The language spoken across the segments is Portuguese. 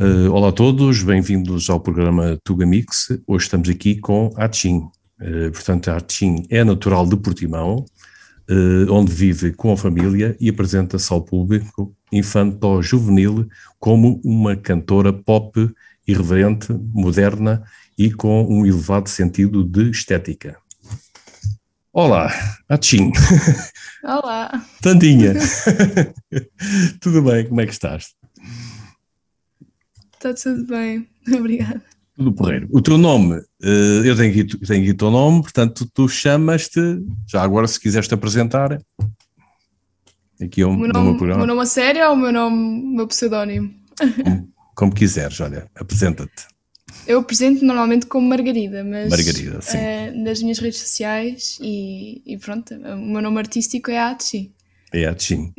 Uh, olá a todos, bem-vindos ao programa Tuga Mix. Hoje estamos aqui com a Atchim. Uh, portanto, a Atchim é natural de Portimão, uh, onde vive com a família e apresenta-se ao público infanto-juvenil como uma cantora pop irreverente, moderna e com um elevado sentido de estética. Olá, Atchim. Olá. Tandinha. Tudo bem, como é que estás? Está tudo bem, obrigada. Tudo porreiro. O teu nome, eh, eu tenho aqui, tenho aqui o teu nome, portanto tu chamas-te, já agora se quiseres te apresentar, aqui é o meu nome. O meu nome a sério ou o meu nome, o meu pseudónimo? Como, como quiseres, olha, apresenta-te. Eu apresento normalmente como Margarida, mas Margarida, sim. Uh, nas minhas redes sociais e, e, pronto, o meu nome artístico é Atchi. É Atchi.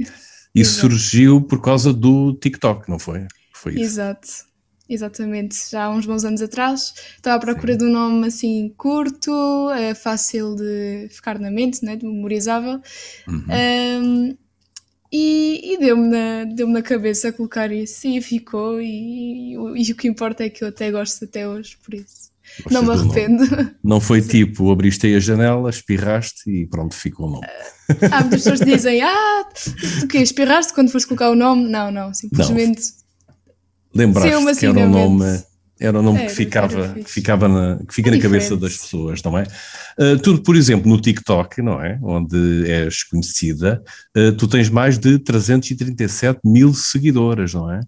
Isso surgiu por causa do TikTok, não foi? Foi isso. Exato. Exatamente, já há uns bons anos atrás. Estava à procura Sim. de um nome assim curto, é fácil de ficar na mente, né? de memorizável. Uhum. Um, e, e deu-me na, deu na cabeça colocar isso e ficou. E, e, e, o que importa é que eu até gosto até hoje, por isso. Não me arrependo. Não foi tipo, abriste aí a janela, espirraste e pronto, ficou o nome. há muitas pessoas que dizem, ah, tu que espirraste quando foste colocar o nome? Não, não, simplesmente. Não lembraste que era um nome, era um nome que ficava, que ficava na, que fica é na cabeça das pessoas, não é? Uh, tu, por exemplo, no TikTok, não é? Onde és conhecida, uh, tu tens mais de 337 mil seguidoras, não é?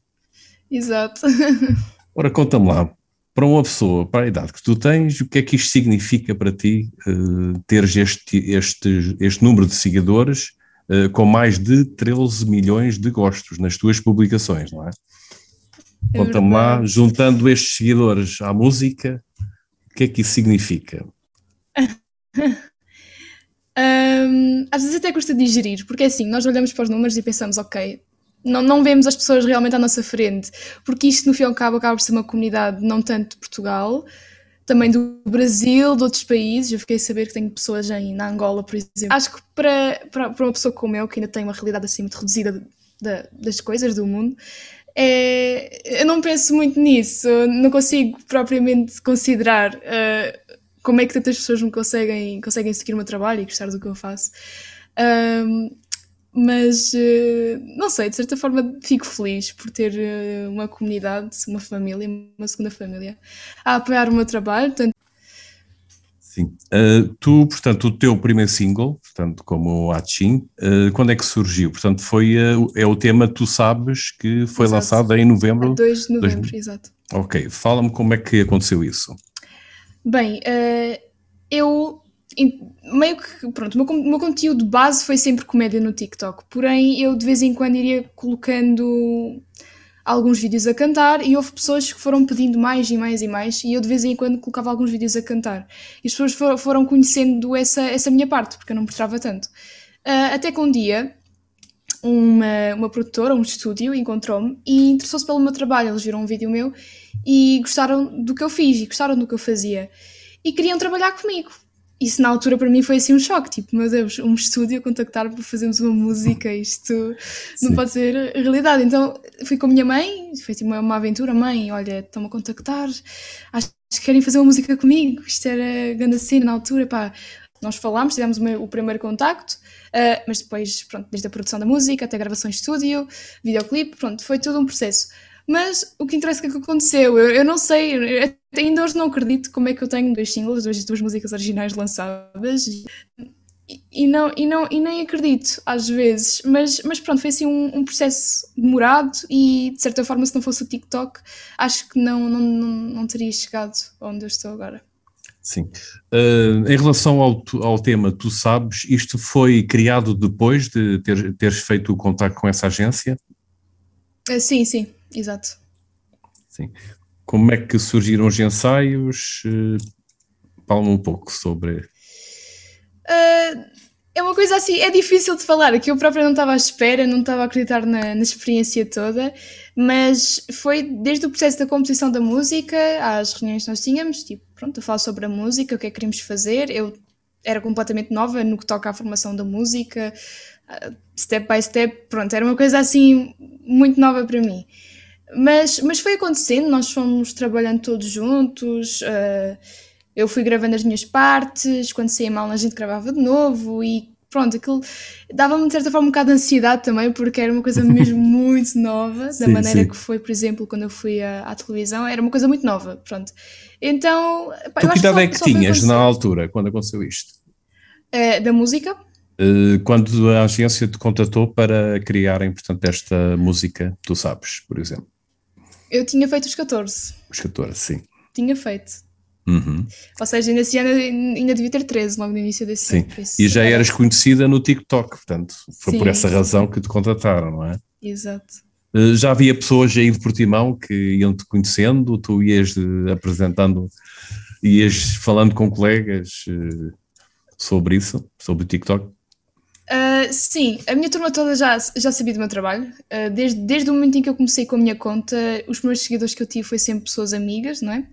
Exato. Ora, conta-me lá, para uma pessoa, para a idade que tu tens, o que é que isto significa para ti, uh, teres este, este, este número de seguidores uh, com mais de 13 milhões de gostos nas tuas publicações, não é? É Conta-me lá, juntando estes seguidores à música, o que é que isso significa? um, às vezes até custa digerir, porque é assim, nós olhamos para os números e pensamos, ok, não, não vemos as pessoas realmente à nossa frente, porque isto no fim e ao cabo acaba por ser uma comunidade não tanto de Portugal, também do Brasil, de outros países. Eu fiquei a saber que tenho pessoas em, na Angola, por exemplo. Acho que para, para, para uma pessoa como eu, que ainda tem uma realidade assim muito reduzida de, de, das coisas do mundo, é, eu não penso muito nisso, não consigo propriamente considerar uh, como é que tantas pessoas me conseguem, conseguem seguir o meu trabalho e gostar do que eu faço. Um, mas uh, não sei, de certa forma fico feliz por ter uh, uma comunidade, uma família, uma segunda família a apoiar o meu trabalho. Sim. Uh, tu, portanto, o teu primeiro single, portanto, como Atchim, uh, quando é que surgiu? Portanto, foi uh, é o tema Tu Sabes que foi exato. lançado em novembro? 2 de novembro, dois... exato. Ok, fala-me como é que aconteceu isso. Bem, eu meio que, pronto, o meu, meu conteúdo base foi sempre comédia no TikTok, porém eu de vez em quando iria colocando alguns vídeos a cantar e houve pessoas que foram pedindo mais e mais e mais e eu de vez em quando colocava alguns vídeos a cantar. E as pessoas foram, foram conhecendo essa, essa minha parte porque eu não mostrava tanto. Uh, até que um dia uma, uma produtora, um estúdio encontrou-me e interessou-se pelo meu trabalho, eles viram um vídeo meu e gostaram do que eu fiz e gostaram do que eu fazia. E queriam trabalhar comigo isso na altura para mim foi assim um choque, tipo, meu Deus, um estúdio a contactar para fazermos uma música, isto Sim. não pode ser realidade. Então fui com a minha mãe, foi tipo uma, aventura, mãe, olha, estão-me a contactar, acho que querem fazer uma música comigo, isto era grande cena na altura, pá. Nós falámos, tivemos o primeiro contacto, uh, mas depois, pronto, desde a produção da música até a gravação em estúdio, videoclipe, pronto, foi todo um processo. Mas o que interessa é o que aconteceu. Eu, eu não sei, eu, ainda hoje não acredito como é que eu tenho dois singles, duas, duas músicas originais lançadas. E, e, não, e, não, e nem acredito às vezes, mas, mas pronto, foi assim um, um, processo demorado e de certa forma, se não fosse o TikTok, acho que não, não, não, não teria chegado onde eu estou agora. Sim. Uh, em relação ao, ao tema, tu sabes, isto foi criado depois de ter, teres feito o contato com essa agência? Uh, sim, sim, exato. Sim. Como é que surgiram os ensaios? Uh, Fala-me um pouco sobre. Uh, é uma coisa assim, é difícil de falar, que eu própria não estava à espera, não estava a acreditar na, na, experiência toda, mas foi desde o processo da composição da música às reuniões que nós tínhamos, tipo, pronto, a falar sobre a música, o que é que queríamos fazer, eu era completamente nova no que toca à formação da música, uh, step by step, pronto, era uma coisa assim muito nova para mim. Mas, mas foi acontecendo, nós fomos trabalhando todos juntos, uh, eu fui gravando as minhas partes, quando saía mal a gente gravava de novo e pronto, aquilo dava-me de certa forma um bocado de ansiedade também, porque era uma coisa mesmo muito nova, sim, da maneira sim. que foi, por exemplo, quando eu fui à, à, televisão, era uma coisa muito nova, pronto. Então, pá, tu que idade é que tinhas na altura, quando aconteceu isto? Uh, da música? Uh, quando a agência te contatou para criarem, portanto, esta música, tu sabes, por exemplo. Eu tinha feito os 14. Os 14, sim. Tinha feito. Uhum. Ou seja, nesse ano ainda devia ter 13, logo no início desse Sim. ano. E já eras conhecida no TikTok, portanto, foi sim, por essa razão que te contrataram, não é? Exato. Uh, já havia pessoas aí de Portimão que iam-te conhecendo, tu ias de, apresentando, ias falando com colegas uh, sobre isso, sobre o TikTok? Uh, sim, a minha turma toda já, já sabia do meu trabalho. Uh, desde, desde o momento em que eu comecei com a minha conta, os primeiros seguidores que eu tive foi sempre pessoas amigas, não é?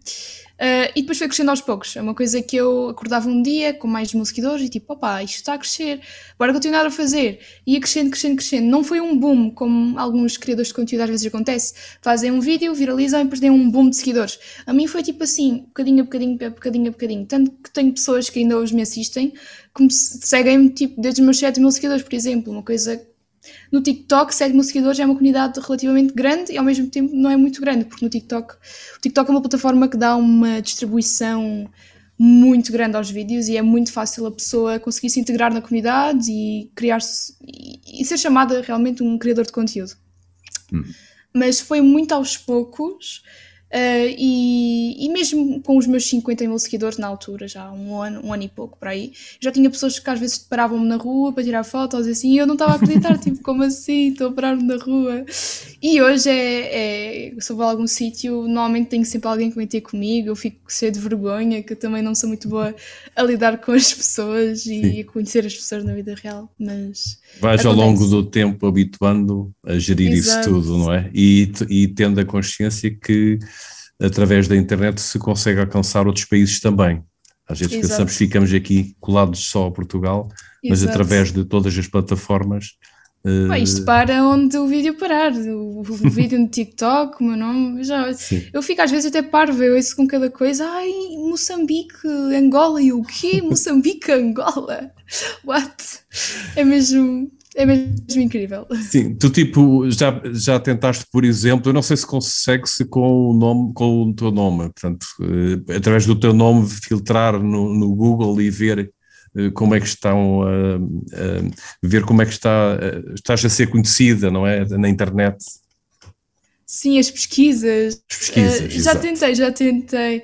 Uh, e depois foi crescendo aos poucos. É uma coisa que eu acordava um dia com mais seguidores e tipo, opá, isto está a crescer, bora continuar a fazer. Ia crescendo, crescendo, crescendo. Não foi um boom, como alguns criadores de conteúdo às vezes acontece. Fazem um vídeo, viralizam e depois têm um boom de seguidores. A mim foi tipo assim, bocadinho a bocadinho, a bocadinho a bocadinho. Tanto que tenho pessoas que ainda hoje me assistem, que seguem-me tipo, desde os meus 7 mil seguidores, por exemplo. Uma coisa no TikTok, 7 mil seguidores é uma comunidade relativamente grande e ao mesmo tempo não é muito grande, porque no TikTok, o TikTok é uma plataforma que dá uma distribuição muito grande aos vídeos e é muito fácil a pessoa conseguir se integrar na comunidade e criar e, e ser chamada realmente um criador de conteúdo. Hum. Mas foi muito aos poucos Uh, e, e, mesmo com os meus 50 mil seguidores na altura, já um ano, um ano e pouco para aí, já tinha pessoas que às vezes paravam-me na rua para tirar fotos assim, e eu não estava a acreditar, tipo, como assim? Estou a parar-me na rua. E hoje é, é se eu vou a algum sítio, normalmente tenho sempre alguém que vem ter comigo, eu fico cheio de vergonha, que eu também não sou muito boa a lidar com as pessoas e Sim. a conhecer as pessoas na vida real, mas. Vais acontece. ao longo do tempo habituando a gerir Exato. isso tudo, não é? E, e tendo a consciência que através da internet se consegue alcançar outros países também. Às vezes Exato. pensamos ficamos aqui colados só a Portugal, mas Exato. através de todas as plataformas. Uh... isto para onde o vídeo parar, o, o vídeo no TikTok, o meu nome, já, eu fico às vezes até parvo, eu ouço com cada coisa, ai, Moçambique, Angola, e o quê? Moçambique, Angola? What? É mesmo, é mesmo incrível. Sim, tu tipo, já, já tentaste, por exemplo, eu não sei se consegue-se com o nome, com o teu nome, portanto, uh, através do teu nome filtrar no, no Google e ver uh, como é que estão a uh, ver como é que está, estás a ser conhecida, não é? Na internet. Sim, as pesquisas. As pesquisas. já tentei, já tentei.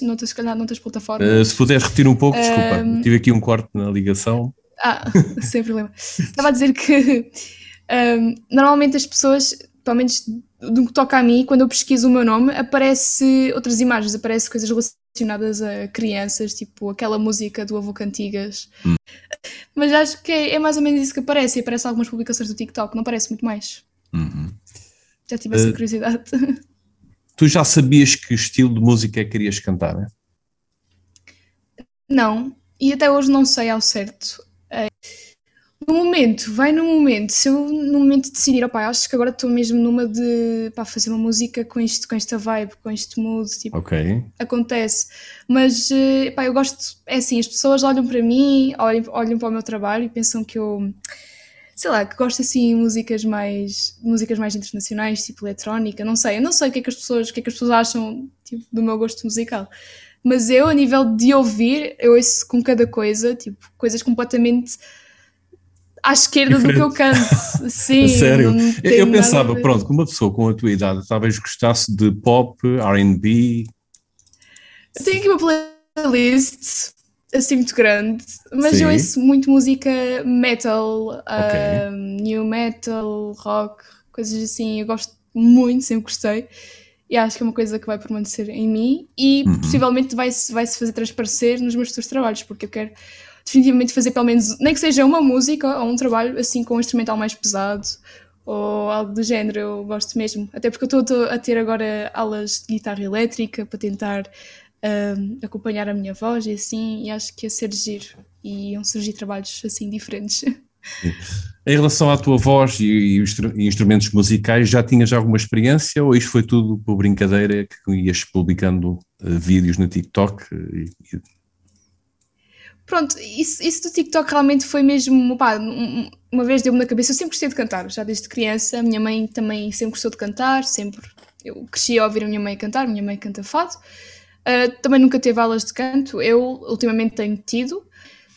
Noutras, se calhar, noutras plataformas. se puderes repetir um pouco, desculpa, tive aqui um corte na ligação. Ah, sem problema. Estava a dizer que um, normalmente as pessoas, pelo menos do que toca a mim, quando eu pesquiso o meu nome, aparece outras imagens, aparece coisas relacionadas a crianças, tipo aquela música do Avô Cantigas. Hum. Mas acho que é, é, mais ou menos isso que aparece, e aparece algumas publicações do TikTok, não aparece muito mais. Uhum. Já tive essa uh, curiosidade. Tu já sabias que estilo de música é que querias cantar, né? Não, e até hoje não sei ao certo. No momento, vai no momento. Se eu no momento decidir, opá, acho que agora estou mesmo numa de pá, fazer uma música com, isto, com esta vibe, com este mood, tipo, okay. acontece. Mas eh, pá, eu gosto, é assim, as pessoas olham para mim, olham, olham para o meu trabalho e pensam que eu, sei lá, que gosto assim de músicas mais, músicas mais internacionais, tipo eletrónica, não sei, eu não sei o que é que as pessoas, o que é que as pessoas acham tipo, do meu gosto musical. Mas eu, a nível de ouvir, eu ouço com cada coisa, tipo, coisas completamente à esquerda Diferente. do que eu canto. Sim. Sério? Eu pensava, pronto, que uma pessoa com a tua idade talvez gostasse de pop, RB. Tenho aqui uma playlist assim muito grande, mas Sim. eu ouço muito música metal, okay. um, new metal, rock, coisas assim. Eu gosto muito, sempre gostei. E acho que é uma coisa que vai permanecer em mim e uhum. possivelmente vai-se vai -se fazer transparecer nos meus futuros trabalhos, porque eu quero definitivamente fazer pelo menos, nem que seja uma música ou um trabalho assim com um instrumental mais pesado ou algo do género, eu gosto mesmo. Até porque eu estou a ter agora aulas de guitarra elétrica para tentar um, acompanhar a minha voz e assim, e acho que ia ser giro e iam surgir trabalhos assim diferentes. Em relação à tua voz e, e, instrumentos musicais, já tinhas alguma experiência ou isto foi tudo por brincadeira que ias publicando uh, vídeos no TikTok? E, e... Pronto, isso, isso, do TikTok realmente foi mesmo, pá, uma vez deu-me na cabeça, eu sempre gostei de cantar, já desde criança, a minha mãe também sempre gostou de cantar, sempre, eu cresci a ouvir a minha mãe cantar, minha mãe canta fado, uh, também nunca teve aulas de canto, eu ultimamente tenho tido,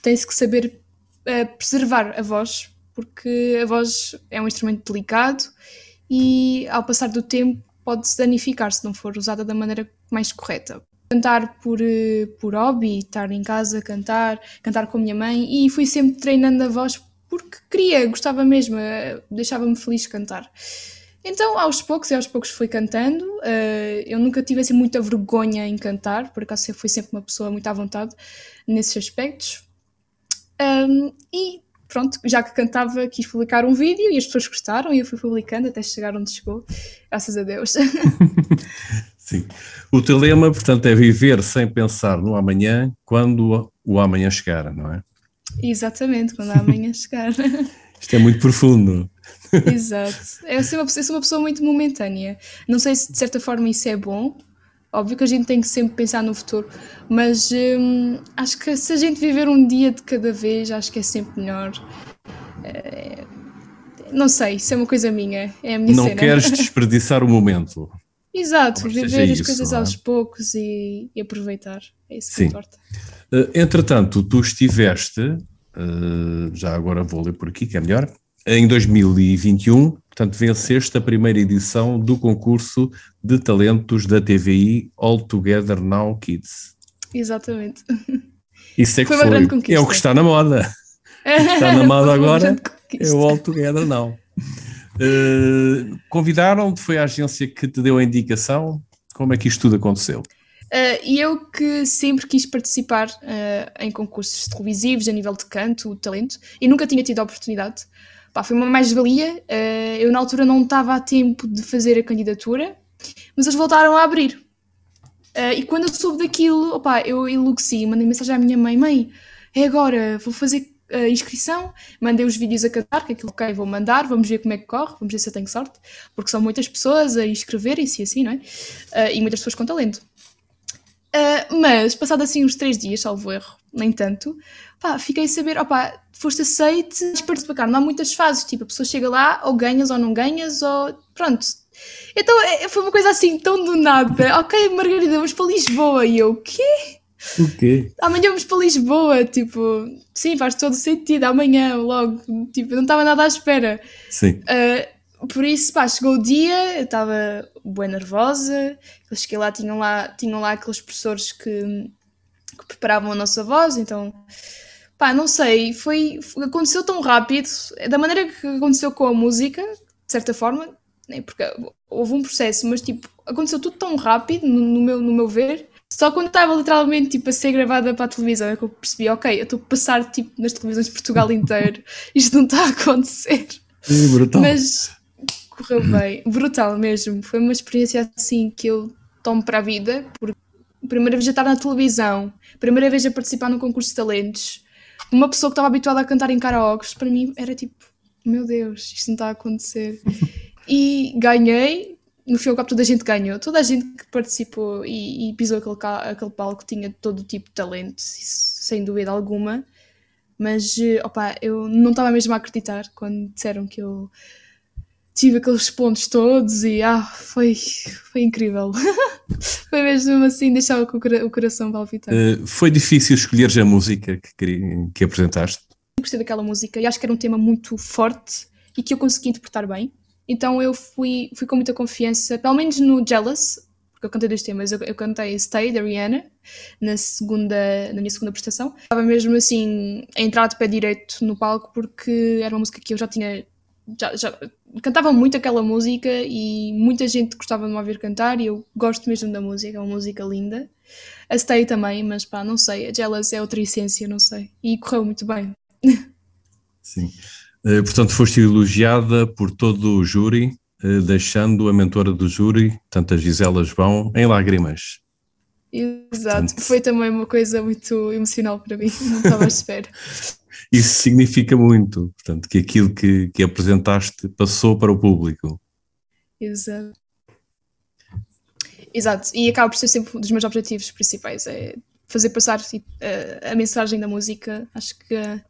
tem-se que saber uh, preservar a voz, porque a voz é um instrumento delicado e ao passar do tempo pode-se danificar se não for usada da maneira mais correta. Cantar por, eh, por hobby, estar em casa, cantar, cantar com a minha mãe e fui sempre treinando a voz porque queria, gostava mesmo, eh, deixava-me feliz cantar. Então, aos poucos e aos poucos fui cantando. Uh, eu nunca tive assim muita vergonha em cantar, por acaso eu fui sempre uma pessoa muito à vontade nesses aspectos. E pronto, já que cantava, quis publicar um vídeo e as pessoas gostaram e eu fui publicando até chegar onde chegou, graças a Deus. Sim. O teu lema, portanto, é viver sem pensar no amanhã quando o amanhã chegar, não é? Exatamente, quando o amanhã chegar. Isto é muito profundo. Exato. Eu sou, uma, eu sou uma pessoa muito momentânea. Não sei se de certa forma isso é bom, Óbvio que a gente tem que sempre pensar no futuro, mas hum, acho que se a gente viver um dia de cada vez, acho que é sempre melhor. É, não sei, isso é uma coisa minha, é a minha Não cena. queres desperdiçar o momento. Exato, viver as coisas é? aos poucos e, e, aproveitar, é isso que Sim. importa. Uh, entretanto, tu estiveste, uh, já agora vou ler por aqui, que é melhor, em 2021, portanto, venceste a primeira edição do concurso de talentos da TVI All Together Now Kids. Exatamente. Isso é que foi, foi é o que está na moda. está na moda agora é o All Together Now. Uh, Convidaram-te, foi a agência que te deu a indicação? Como é que isto tudo aconteceu? Uh, e eu que sempre quis participar uh, em concursos televisivos a nível de canto, talento, e nunca tinha tido a oportunidade. Pá, foi uma mais-valia. Uh, eu na altura não estava a tempo de fazer a candidatura, mas eles voltaram a abrir. e quando eu soube daquilo, opa, eu enlouqueci, mandei mensagem à minha mãe: Mãe, é agora, vou fazer a inscrição, mandei os vídeos a cantar, que aquilo ok, vou mandar, vamos ver como é que corre, vamos ver se eu tenho sorte, porque são muitas pessoas a inscreverem-se assim, não é? Uh, e muitas pessoas com talento. Uh, mas, passado assim uns três dias, salvo erro, nem tanto, pá, fiquei a saber, opá, foste aceite, participa cá, não há muitas fases, tipo, a pessoa chega lá, ou ganhas ou não ganhas, ou pronto. Então, é, foi uma coisa assim, tão do nada, ok, Margarida, vamos para Lisboa, e eu, o quê? O quê? Amanhã vamos para Lisboa, tipo, sim, faz todo sentido, amanhã, logo, tipo, não estava nada à espera. Sim. Uh, por isso, pá, chegou o dia, eu estava bem nervosa, eu cheguei lá, tinham lá, tinham lá aqueles professores que, que preparavam a nossa voz, então, pá, não sei, foi, aconteceu tão rápido, da maneira que aconteceu com a música, de certa forma, né, porque houve um processo, mas tipo, aconteceu tudo tão rápido, no, no meu, no meu ver, só quando estava literalmente tipo, a ser gravada para a televisão é que eu percebi, ok, eu estou a passar tipo, nas televisões de Portugal inteiro, isto não está a acontecer. É brutal. Mas correu bem, brutal mesmo. Foi uma experiência assim que eu tomo para a vida, porque primeira vez a estar na televisão, primeira vez a participar num concurso de talentos, uma pessoa que estava habituada a cantar em karaokes, para mim era tipo, meu Deus, isto não está a acontecer. E ganhei, no fim ao cabo toda a gente ganhou, toda a gente que participou e, e pisou aquele, aquele palco tinha todo o tipo de talento, sem dúvida alguma, mas eh, opa, eu não estava mesmo a acreditar quando disseram que eu tive aqueles pontos todos e ah, foi, foi incrível. foi mesmo assim, deixava o coração palpitar. Uh, foi difícil escolher a música que, que apresentaste? Gostei daquela música e acho que era um tema muito forte e que eu consegui interpretar bem. Então eu fui, fui com muita confiança, pelo menos no Jealous, porque eu cantei dois temas. Eu, eu cantei Stay, da Rihanna, na, segunda, na minha segunda prestação. Estava mesmo assim a entrar de pé direito no palco, porque era uma música que eu já tinha. Já, já, cantava muito aquela música e muita gente gostava de me ouvir cantar e eu gosto mesmo da música, é uma música linda. A Stay também, mas pá, não sei, a Jealous é outra essência, não sei. E correu muito bem. Sim. Eh, portanto, foste elogiada por todo o júri, eh, deixando a mentora do júri, tanto a Gisela João, em lágrimas. Exato, Portanto... foi também uma coisa muito emocional para mim, não estava à espera. isso significa muito, portanto, que aquilo que, que apresentaste passou para o público. Exato. Exato, e acaba por ser sempre um dos meus objetivos principais, é fazer passar tipo, a, a, mensagem da música. Acho que a,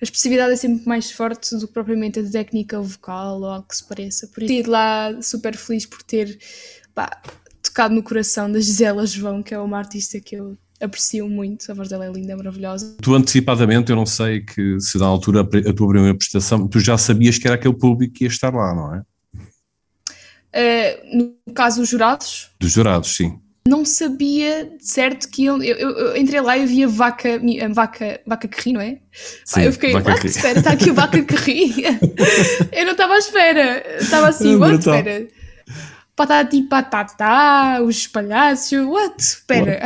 a expressividade é sempre mais forte do que propriamente a técnica vocal ou algo que se pareça. Por isso, ir lá super feliz por ter pá, tocado no coração da Gisela João, que é uma artista que eu aprecio muito, a voz dela é linda, maravilhosa. Tu antecipadamente, eu não sei que se na altura a tua primeira prestação, tu já sabias que era aquele público que ia estar lá, não é? Uh, no caso, os jurados? Dos jurados, sim. Não sabia certo que eu, eu, eu entrei lá e vi a vaca, a vaca, vaca que ri, não é? Sim, eu fiquei, what? Espera, está aqui a vaca que ri. eu não estava à espera. Estava assim, é what? Espera patati patatá, os palhaços, what? Espera,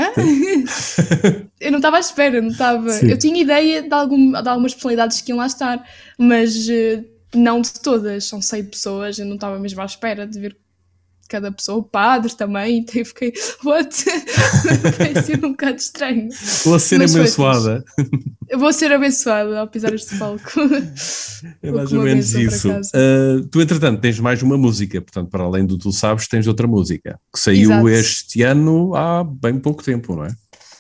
eu não estava à espera, não estava. Eu tinha ideia de, algum, de algumas personalidades que iam lá estar, mas uh, não de todas, são 100 pessoas, eu não estava mesmo à espera de ver cada pessoa, padres também, então eu fiquei, what? Vai ser um bocado estranho. Vou ser Mas abençoada. Eu vou ser abençoada ao pisar este palco. É mais ou menos isso. Uh, tu, entretanto, tens mais uma música, portanto, para além do Tu Sabes, tens outra música, que saiu Exato. este ano há bem pouco tempo, não é?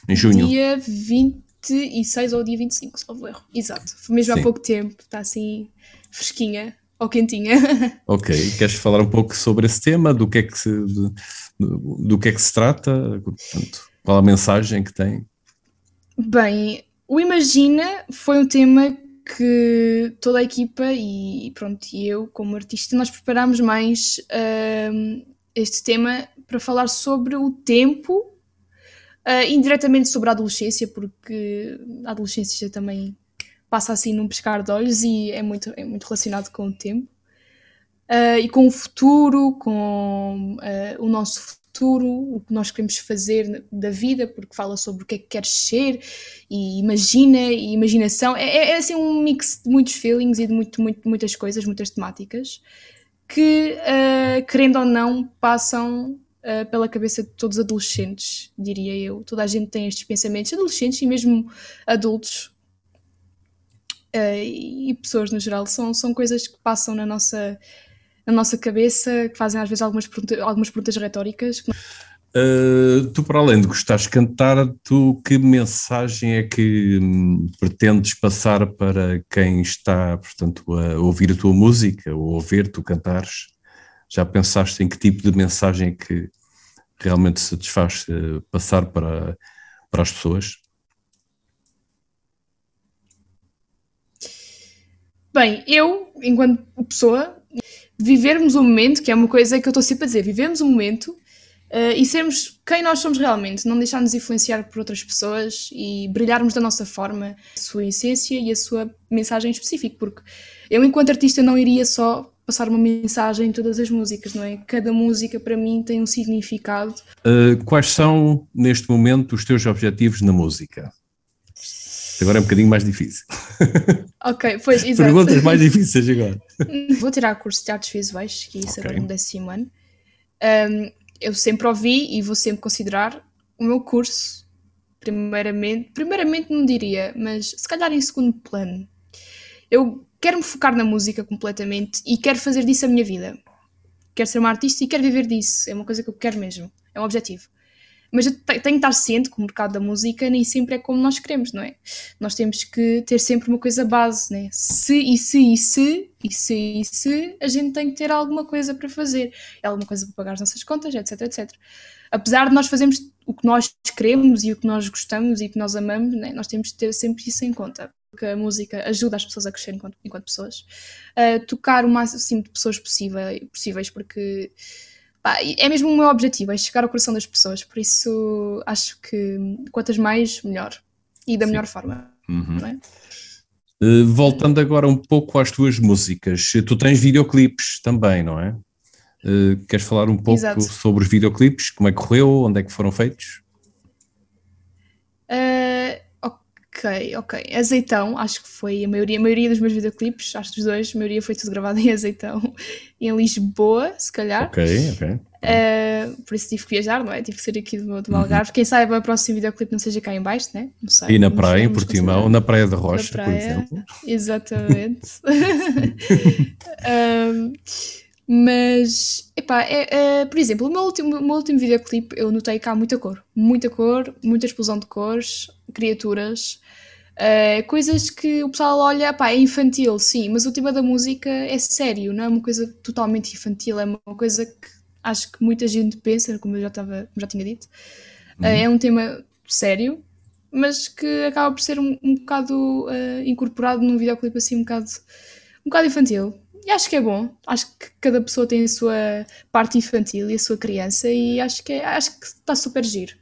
Em junho. Dia 26 ou dia 25, se não erro. Exato, foi mesmo Sim. há pouco tempo, está assim fresquinha ou quentinha. Ok, queres falar um pouco sobre esse tema, do que é que se, do, do que é que se trata, Portanto, qual a mensagem que tem? Bem, o Imagina foi um tema que toda a equipa e pronto, e eu como artista, nós preparámos mais uh, este tema para falar sobre o tempo, uh, indiretamente sobre a adolescência, porque a adolescência também passa assim num pescar de olhos e é muito, é muito relacionado com o tempo. Uh, e com o futuro, com uh, o nosso futuro, o que nós queremos fazer da vida, porque fala sobre o que é que queres ser e imagina e imaginação. É, é, é assim um mix de muitos feelings e de muito, muito, muitas coisas, muitas temáticas que, uh, querendo ou não, passam pela cabeça de todos os adolescentes, diria eu. Toda a gente tem estes pensamentos, adolescentes e mesmo adultos, e pessoas no geral, são, são coisas que passam na nossa, na nossa cabeça, que fazem às vezes algumas, algumas perguntas retóricas. Uh, tu, para além de gostares de cantar, tu que mensagem é que hum, pretendes passar para quem está, portanto, a ouvir a tua música ou a ouvir tu cantares? Já pensaste em que tipo de mensagem é que realmente satisfaz uh, passar para, para as pessoas? Bem, eu, enquanto pessoa, vivermos o momento, que é uma coisa que eu estou sempre a dizer, vivemos o momento uh, e sermos quem nós somos realmente, não deixarmos influenciar por outras pessoas e brilharmos da nossa forma, a sua essência e a sua mensagem específica, porque eu, enquanto artista, não iria só passar uma mensagem em todas as músicas, não é? Cada música para mim tem um significado. Uh, quais são, neste momento, os teus objetivos na música? Agora é um bocadinho mais difícil. Ok, pois, exato. Perguntas mais difíceis agora. Vou tirar curso de artes visuais, que isso okay. agora no décimo ano. Um, eu sempre ouvi e vou sempre considerar o meu curso, primeiramente, primeiramente não diria, mas se calhar em segundo plano. Eu quero me focar na música completamente e quero fazer disso a minha vida. Quero ser uma artista e quero viver disso. É uma coisa que eu quero mesmo. É um objetivo. Mas eu tenho que estar ciente que o mercado da música nem sempre é como nós queremos, não é? Nós temos que ter sempre uma coisa base, né? Se e se e se e se e se, a gente tem que ter alguma coisa para fazer, alguma coisa para pagar as nossas contas, etc, etc. Apesar de nós fazermos o que nós queremos e o que nós gostamos e o que nós amamos, né? nós temos que ter sempre isso em conta porque a música ajuda as pessoas a crescer enquanto, enquanto pessoas, a tocar o máximo de pessoas possível, possíveis, porque Pá, é mesmo o meu objetivo, é chegar ao coração das pessoas, por isso acho que quantas mais, melhor. E da Sim. melhor forma. Uhum. É? Uh, voltando agora um pouco às tuas músicas, tu tens videoclipes também, não é? Uh, queres falar um pouco Exato. sobre os videoclipes? Como é que correu? Onde é que foram feitos? Uh, ok, Ok. Azeitão, acho que foi a maioria, a maioria dos meus videoclipes, acho que dos dois, a maioria foi tudo gravado em Azeitão, em Lisboa, se calhar. Ok, ok. Uh, por isso tive que viajar, não é? Tive que ser aqui do, do uhum. Algarve. Quem saiba, o próximo videoclipe não seja cá em baixo, né? Não sei. E na praia, em Portimão, na Praia da Rocha, praia, por exemplo. Exatamente. um, mas, epá, é, é, por exemplo, o meu último, o meu último videoclipe eu notei cá muita cor. Muita cor, muita explosão de cores, criaturas, uh, coisas que o pessoal olha, pá, é infantil, sim, mas o tema da música é sério, não é uma coisa totalmente infantil, é uma coisa que acho que muita gente pensa, como eu já, estava, já tinha dito. Uh, é um tema sério, mas que acaba por ser um, um bocado uh, incorporado num videoclipe assim um bocado, um bocado infantil. E acho que é bom. Acho que cada pessoa tem a sua parte infantil e a sua criança e acho que, é, acho que está super giro.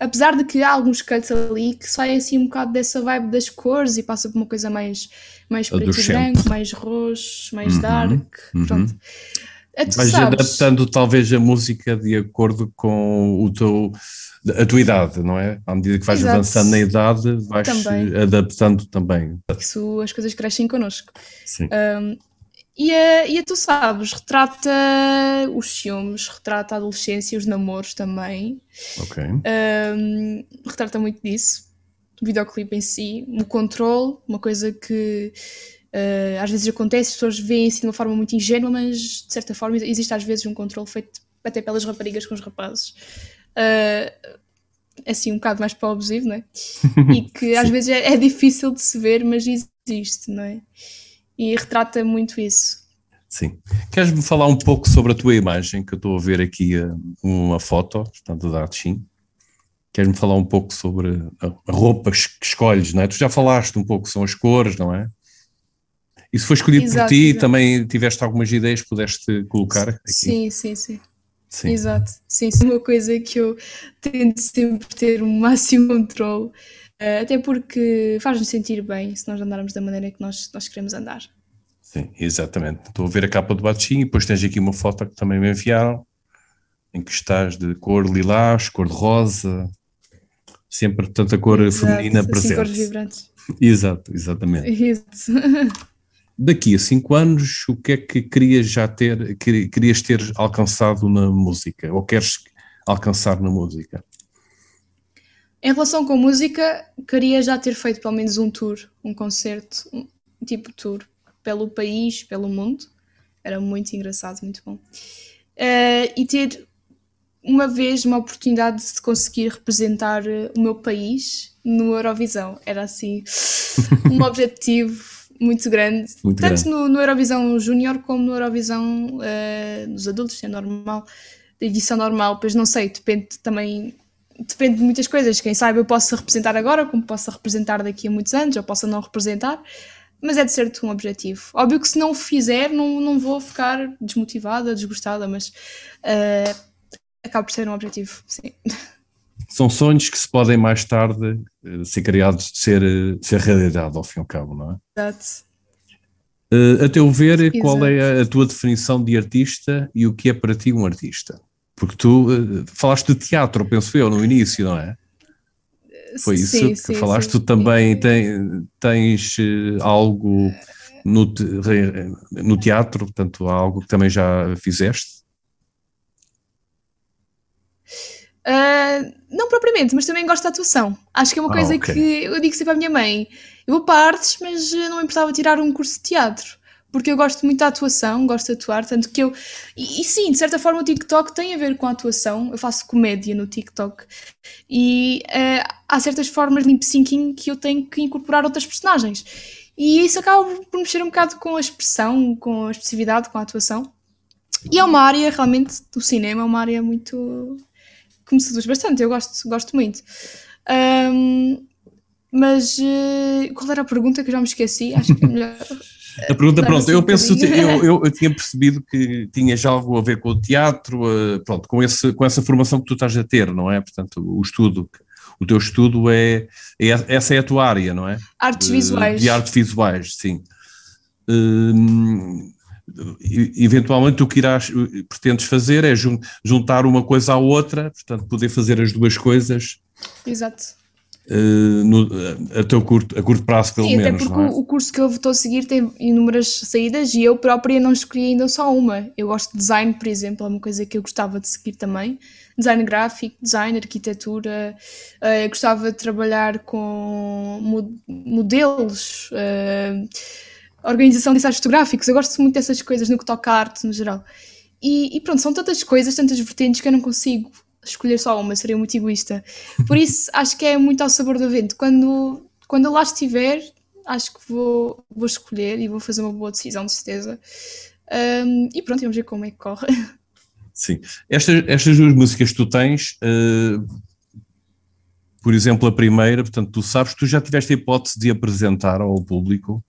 Apesar de que há alguns cuts ali que saem assim um bocado dessa vibe das cores e passa por uma coisa mais, mais preto e branco, mais roxo, mais uhum, dark. Uhum. Pronto. É, Vais adaptando talvez a música de acordo com o teu a tua idade, não é? À medida que vais Exato. avançando na idade, vais também. adaptando também. Isso, as coisas crescem connosco. Sim. Um, e a, e a Tu Sabes retrata os ciúmes, retrata a adolescência, os namoros também. Ok. Um, retrata muito disso. O videoclipe em si, o controle, uma coisa que uh, às vezes acontece, as pessoas veem assim de uma forma muito ingênua, mas de certa forma existe às vezes um controle feito até pelas raparigas com os rapazes. Uh, assim um bocado mais para o abusivo, não é? E que às vezes é, é difícil de se ver, mas existe, não é? E retrata muito isso. Sim. Queres-me falar um pouco sobre a tua imagem, que eu estou a ver aqui eh, uma foto, portanto, da Atchim. Queres-me falar um pouco sobre a roupa que escolhes, não é? Tu já falaste um pouco, são as cores, não é? Isso foi escolhido exato, por ti exato. também tiveste algumas ideias que pudeste colocar aqui? Sim, sim, sim. Sim. Exato, sim, isso é uma coisa que eu tento sempre ter o um máximo controle até porque faz-nos sentir bem se nós andarmos da maneira que nós, nós queremos andar. Sim, exatamente. Estou a ver a capa do batinho e depois tens aqui uma foto que também me enviaram, em que estás de cor lilás, cor de rosa, sempre tanta cor Exato, feminina assim, presente. cores vibrantes. Exato, exatamente. Isso. Daqui a cinco anos, o que é que querias já ter, querias ter alcançado na música, ou queres alcançar na música? Em relação com música, queria já ter feito pelo menos um tour, um concerto, um tipo tour, pelo país, pelo mundo. Era muito engraçado, muito bom. Uh, e ter uma vez uma oportunidade de conseguir representar eh, o meu país no Eurovisão. Era assim um objetivo muito grande, muito tanto grande. No, no, Eurovisão Júnior como no Eurovisão uh, dos adultos, é normal, da edição normal, pois não sei, depende também depende de muitas coisas. Quem sabe eu posso representar agora, como posso representar daqui a muitos anos, ou posso não representar, mas é de certo um objetivo. Óbvio que se não o fizer, não, não vou ficar desmotivada, desgostada, mas uh, acaba por ser um objetivo, sim. São sonhos que se podem mais tarde uh, ser criados, ser, uh, ser realidade, ao fim e ao cabo, não é? Exato. A teu ver, Exato. qual é a tua definição de artista e o que é para ti um artista? Porque tu uh, falaste de teatro, penso eu, no início, não é? Foi isso sim, que sim, falaste. Sim. Tu também tem, tens uh, algo no, no teatro, portanto, algo que também já fizeste? Uh, não propriamente, mas também gosto de atuação. Acho que é uma ah, coisa okay. que eu digo sempre à minha mãe: eu vou para artes, mas não me importava tirar um curso de teatro porque eu gosto muito da atuação, gosto de atuar, tanto que eu. E, e, sim, de certa forma o TikTok tem a ver com a atuação. Eu faço comédia no TikTok e uh, há certas formas de lip syncing que eu tenho que incorporar outras personagens. E isso acaba por mexer um bocado com a expressão, com a expressividade, com a atuação. E é uma área, realmente, do cinema, é uma área muito. que me seduz bastante, eu gosto, gosto muito. Um, mas uh, qual era a pergunta que eu já me esqueci? Acho que é melhor. A pergunta, pronto, eu penso, eu, eu, eu, tinha percebido que tinhas algo a ver com o teatro, uh, pronto, com, esse, com essa formação que tu estás a ter, não é? Portanto, o estudo, o teu estudo é, é essa é a tua área, não é? Artes visuais. De artes visuais, sim. Uh, eventualmente o que irás, pretendes fazer é juntar uma coisa à outra, portanto, poder fazer as duas coisas. Exato uh, no, a, teu curto, a curto prazo, pelo Sim, menos. Até porque é? o, curso que eu estou a seguir tem inúmeras saídas e eu própria não escolhi ainda só uma. Eu gosto de design, por exemplo, é uma coisa que eu gostava de seguir também. Design gráfico, design, arquitetura. Uh, gostava de trabalhar com modelos, uh, organização de ensaios fotográficos. Eu gosto muito dessas coisas no que toca a arte no geral. E, e pronto, são tantas coisas, tantas vertentes que eu não consigo escolher só uma, seria muito egoísta. Por isso, acho que é muito ao sabor do vento. Quando, quando eu lá estiver, acho que vou, vou escolher e vou fazer uma boa decisão, de certeza. Um, e pronto, vamos ver como é que corre. Sim. Estas, estas duas músicas que tu tens, uh, por exemplo, a primeira, portanto, tu sabes, tu já tiveste a hipótese de apresentar ao público?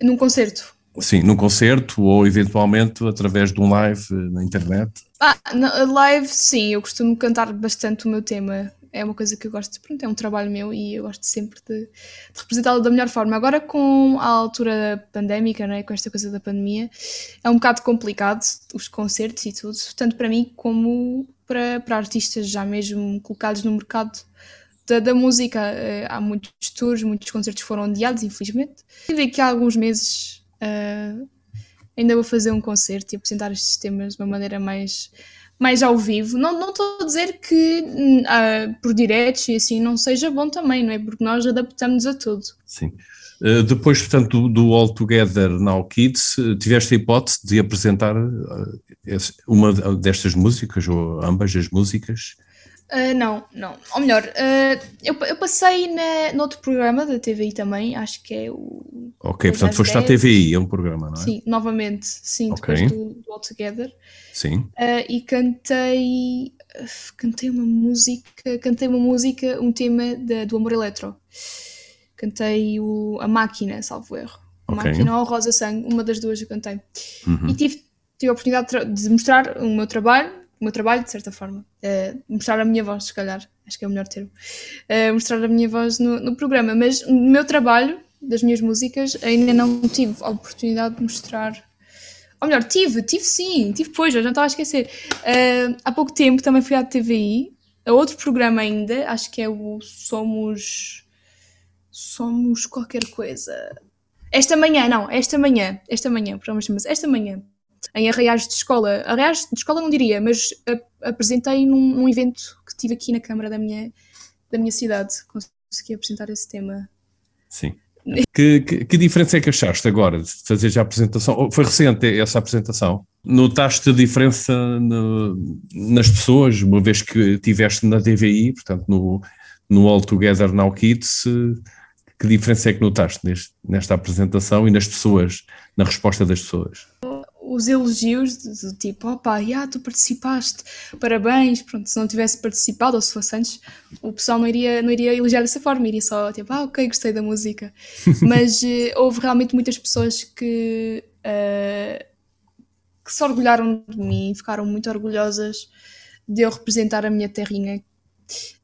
Num concerto. Sim, num concerto ou eventualmente através de um live eh, na internet. Ah, na live, sim, eu costumo cantar bastante o meu tema. É uma coisa que eu gosto, pronto, é um trabalho meu e eu gosto sempre de, de representá-lo da melhor forma. Agora, com a altura pandémica, não é? com esta coisa da pandemia, é um bocado complicado os concertos e tudo, tanto para mim como para, para artistas já mesmo colocados no mercado da, da música. Eh, há muitos tours, muitos concertos foram adiados, infelizmente. Tive aqui alguns meses Uh, ainda vou fazer um concerto e apresentar estes temas de uma maneira mais, mais ao vivo. Não, estou a dizer que uh, por diretos e assim não seja bom também, não é? Porque nós adaptamos a tudo. Sim. Uh, depois, portanto, do, do All Together Now Kids, tiveste a hipótese de apresentar uma destas músicas, ou ambas as músicas, Uh, não, não. Ou melhor, uh, eu, eu passei na, no outro programa da TVI também, acho que é o. Ok, portanto foste à TVI, é um programa, não é? Sim, novamente, sim, okay. depois do, do All Together. Sim. Uh, e cantei. cantei uma música. Cantei uma música, um tema de, do Amor Eletro. Cantei o, A Máquina, salvo erro. A okay. Máquina ou Rosa Sangue, uma das duas eu cantei. Uhum. E tive, tive a oportunidade de mostrar o meu trabalho o meu trabalho, de certa forma. Uh, mostrar a minha voz, se calhar, acho que é o melhor termo. Uh, mostrar a minha voz no, no programa. Mas no meu trabalho, das minhas músicas, ainda não tive a oportunidade de mostrar. Ou melhor, tive, tive sim, tive depois, já estava a esquecer. Uh, há pouco tempo também fui à TVI, a outro programa ainda, acho que é o Somos. Somos qualquer coisa. Esta manhã, não, esta manhã, esta manhã, por chama-se esta manhã, em arraiais de escola. Arraiais de escola não diria, mas apresentei num, num, evento que tive aqui na Câmara da minha, da minha cidade. Consegui apresentar esse tema. Sim. Que, que, que, diferença é que achaste agora de fazer já a apresentação? Foi recente essa apresentação? Notaste a diferença no, nas pessoas, uma vez que estiveste na DVI, portanto no, no All Together Now Kids, que diferença é que notaste neste, nesta apresentação e nas pessoas, na resposta das pessoas? Os elogios do tipo, opa, já, tu participaste, parabéns, pronto, se não tivesse participado ou se fosse antes, o pessoal não iria, não iria elogiar dessa forma, iria só tipo, ah, ok, gostei da música. Mas uh, houve realmente muitas pessoas que, uh, que se orgulharam de mim, ficaram muito orgulhosas de eu representar a minha terrinha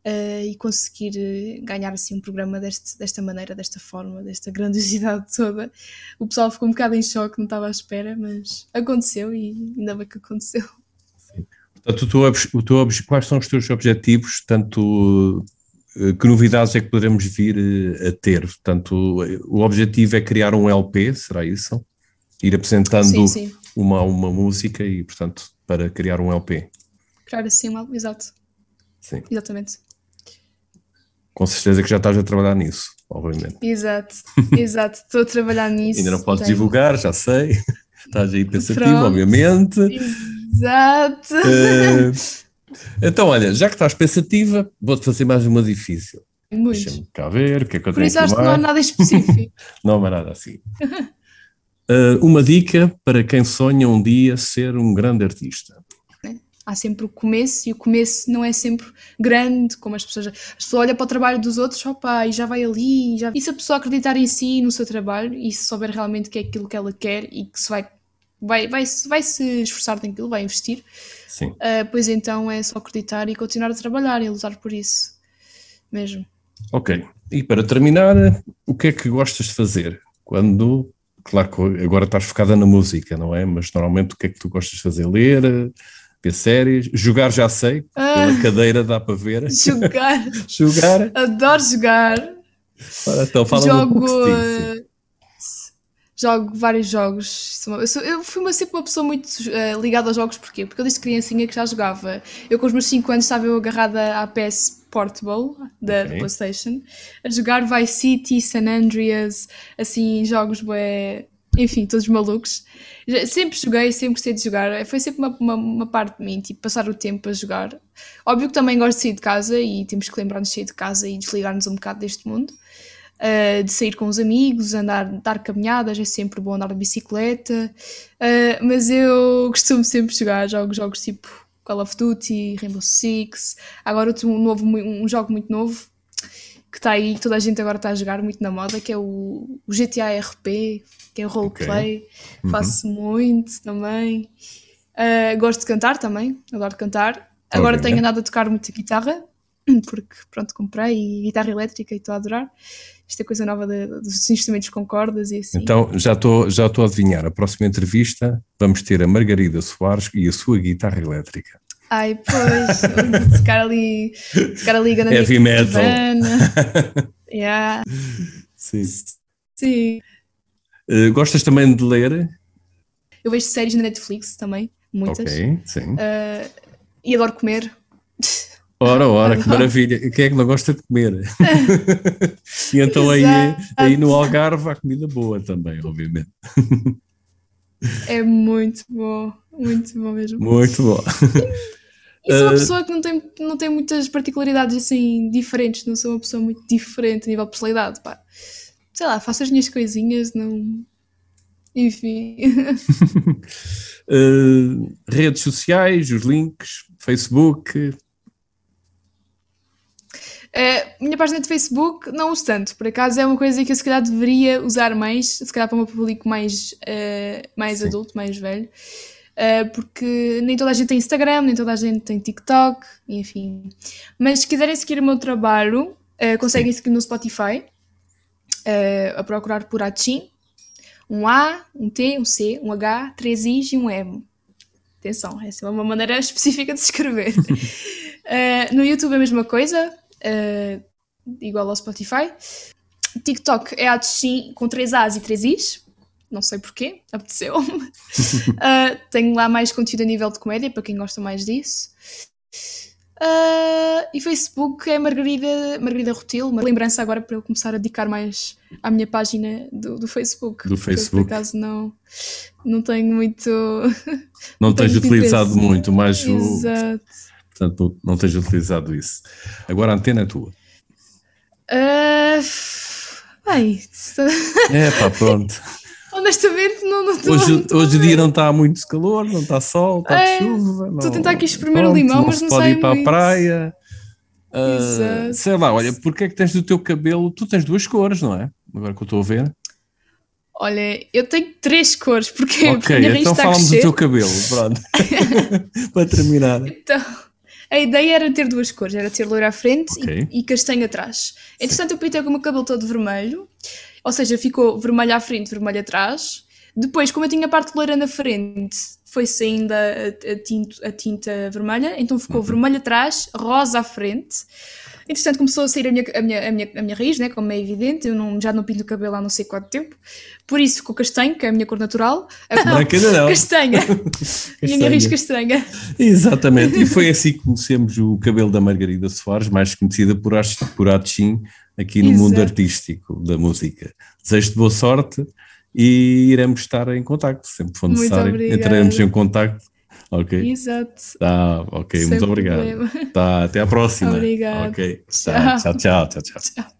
uh, e conseguir eh, ganhar assim um programa deste, desta maneira, desta forma, desta grandiosidade toda. O pessoal ficou um bocado em choque, não estava à espera, mas aconteceu e ainda bem que aconteceu. Sim. Portanto, o teu, o teu, quais são os teus objetivos, tanto eh, que novidades é que poderemos vir a ter? Portanto, o objetivo é criar um LP, será isso? Ir apresentando sim, sim. Uma, uma música e, portanto, para criar um LP. Criar assim um exato. Sim. Exatamente. Com certeza que já estás a trabalhar nisso, obviamente. Exato, exato, estou a trabalhar nisso. Ainda não podes tenho... divulgar, já sei. Estás aí pensativo, Pronto. obviamente. Exato. Uh, então, olha, já que estás pensativa, vou-te fazer mais uma difícil. Muito. Deixa-me cá ver o que é que eu Por tenho isso acho que não há nada específico. não há nada assim. Uh, uma dica para quem sonha um dia ser um grande artista há sempre o começo e o começo não é sempre grande, como as pessoas. As pessoas olham para o trabalho dos outros, opa, e já vai ali. Já... E se a pessoa acreditar em si, no seu trabalho, e se souber realmente que é aquilo que ela quer e que se vai, vai, vai, vai se esforçar naquilo, vai investir, Sim. Uh, pois então é só acreditar e continuar a trabalhar e a lutar por isso mesmo. Ok. E para terminar, o que é que gostas de fazer quando. Claro que agora estás focada na música, não é? Mas normalmente o que é que tu gostas de fazer? Ler, ver séries, jogar já sei, pela ah, cadeira dá para ver. Jogar. jogar. Adoro jogar. Ora, então, fala Jogo. Um jogo vários jogos. Eu, sou, eu fui uma, sempre uma pessoa muito uh, ligada aos jogos, porquê? Porque eu desde criancinha que já jogava. Eu com os meus 5 anos estava eu agarrada à PS Portable da okay. PlayStation a jogar Vice City, San Andreas, assim, jogos bué, enfim, todos malucos. Sempre joguei, sempre gostei de jogar. Foi sempre uma, uma, uma, parte de mim, tipo, passar o tempo a jogar. Óbvio que também gosto de sair de casa e temos que lembrar-nos de sair de casa e desligar-nos um bocado deste mundo. Uh, de sair com os amigos, andar, dar caminhadas, é sempre bom andar de bicicleta. Uh, mas eu costumo sempre jogar jogos, jogos tipo Call of Duty, Rainbow Six. Agora um, novo, um jogo muito novo que está aí, que toda a gente agora está a jogar muito na moda, que é o, o GTA RP, que é o roleplay. Okay. Uhum. Faço muito também. Uh, gosto de cantar também, adoro cantar. Agora okay. tenho andado a tocar muito guitarra, porque pronto, comprei guitarra elétrica e estou a adorar. Isto é coisa nova de, dos instrumentos com cordas e assim. Então já estou já estou a adivinhar. A próxima entrevista vamos ter a Margarida Soares e a sua guitarra elétrica. Ai, pois, tocar ali, tocar ali na Heavy metal. yeah. Sim. Sim. Uh, gostas também de ler? Eu vejo séries na Netflix também, muitas. Ok, sim. Uh, e adoro comer. Ora, ora, que maravilha. Quem é que não gosta de comer? e então aí, aí no Algarve há comida boa também, obviamente. É muito bom, muito bom mesmo. Muito bom. E sou uma uh, pessoa que não tem, não tem muitas particularidades assim diferentes, não sou uma pessoa muito diferente a nível de personalidade, pá. Sei lá, faço as minhas coisinhas, não. Enfim. uh, redes sociais, os links, Facebook, Uh, minha página de Facebook não uso tanto, por acaso é uma coisa que eu se calhar deveria usar mais, se calhar para um público mais, uh, mais adulto, mais velho, porque nem toda a gente tem Instagram, nem toda a gente tem TikTok, enfim. Mas se quiserem seguir o meu trabalho, conseguem seguir no Spotify, a procurar por Achin, um A, um T, um C, um H, três I's e um M. Atenção, essa é uma maneira específica de se escrever. no YouTube é a mesma coisa, uh, igual ao Spotify. TikTok é a com 3 As e 3 Is. Não sei porquê, apeteceu. uh, tenho lá mais conteúdo a nível de comédia, para quem gosta mais disso. Uh, e Facebook é Margarida, Margarida Rotil, uma lembrança agora para eu começar a dedicar mais à minha página do, do Facebook. Do Facebook. por acaso não, não tenho muito. Não, tens utilizado muito, mas Exato. o Portanto, não tens utilizado isso. Agora a antena é tua. Uh, bem, é pá, pronto. Honestamente, não, não estou. Hoje, hoje o dia não está muito calor, não está sol, está é, chuva. Estou a tentar aqui espremer o limão, não mas não pode ir para muito. a praia. Uh, sei lá, olha, porque é que tens do teu cabelo? Tu tens duas cores, não é? Agora que eu estou a ver. Olha, eu tenho três cores, porque, okay, porque a minha raiz então está falamos do teu cabelo, pronto. para terminar. Então, a ideia era ter duas cores, era ter loiro à frente okay. e, e, castanho atrás. Entretanto, eu pintei com o meu cabelo todo vermelho, ou seja, ficou vermelho à frente, vermelho atrás. Depois, como eu tinha a parte loira na frente, foi saindo a, a, tinta, a tinta, vermelha, então ficou uhum. vermelho atrás, rosa à frente. Entretanto, começou a sair a minha, a minha, a minha, a minha raiz, né, como é evidente, eu não, já não pinto o cabelo há não sei quanto tempo. Por isso ficou castanho, que é a minha cor natural. Branca não. Castanha. a minha raiz castanha. Exatamente. E foi assim que conhecemos o cabelo da Margarida Soares, mais conhecida por, por Atchim, aqui no Exato. mundo artístico da música. Desejo-te boa sorte e iremos estar em contacto, sempre for necessário. Entraremos em contacto Ok. Exato. Tá, ok, Sem muito obrigado. Tá, até a próxima. Obrigado. Ok. Tá, tchau, tchau, tchau, tchau. tchau.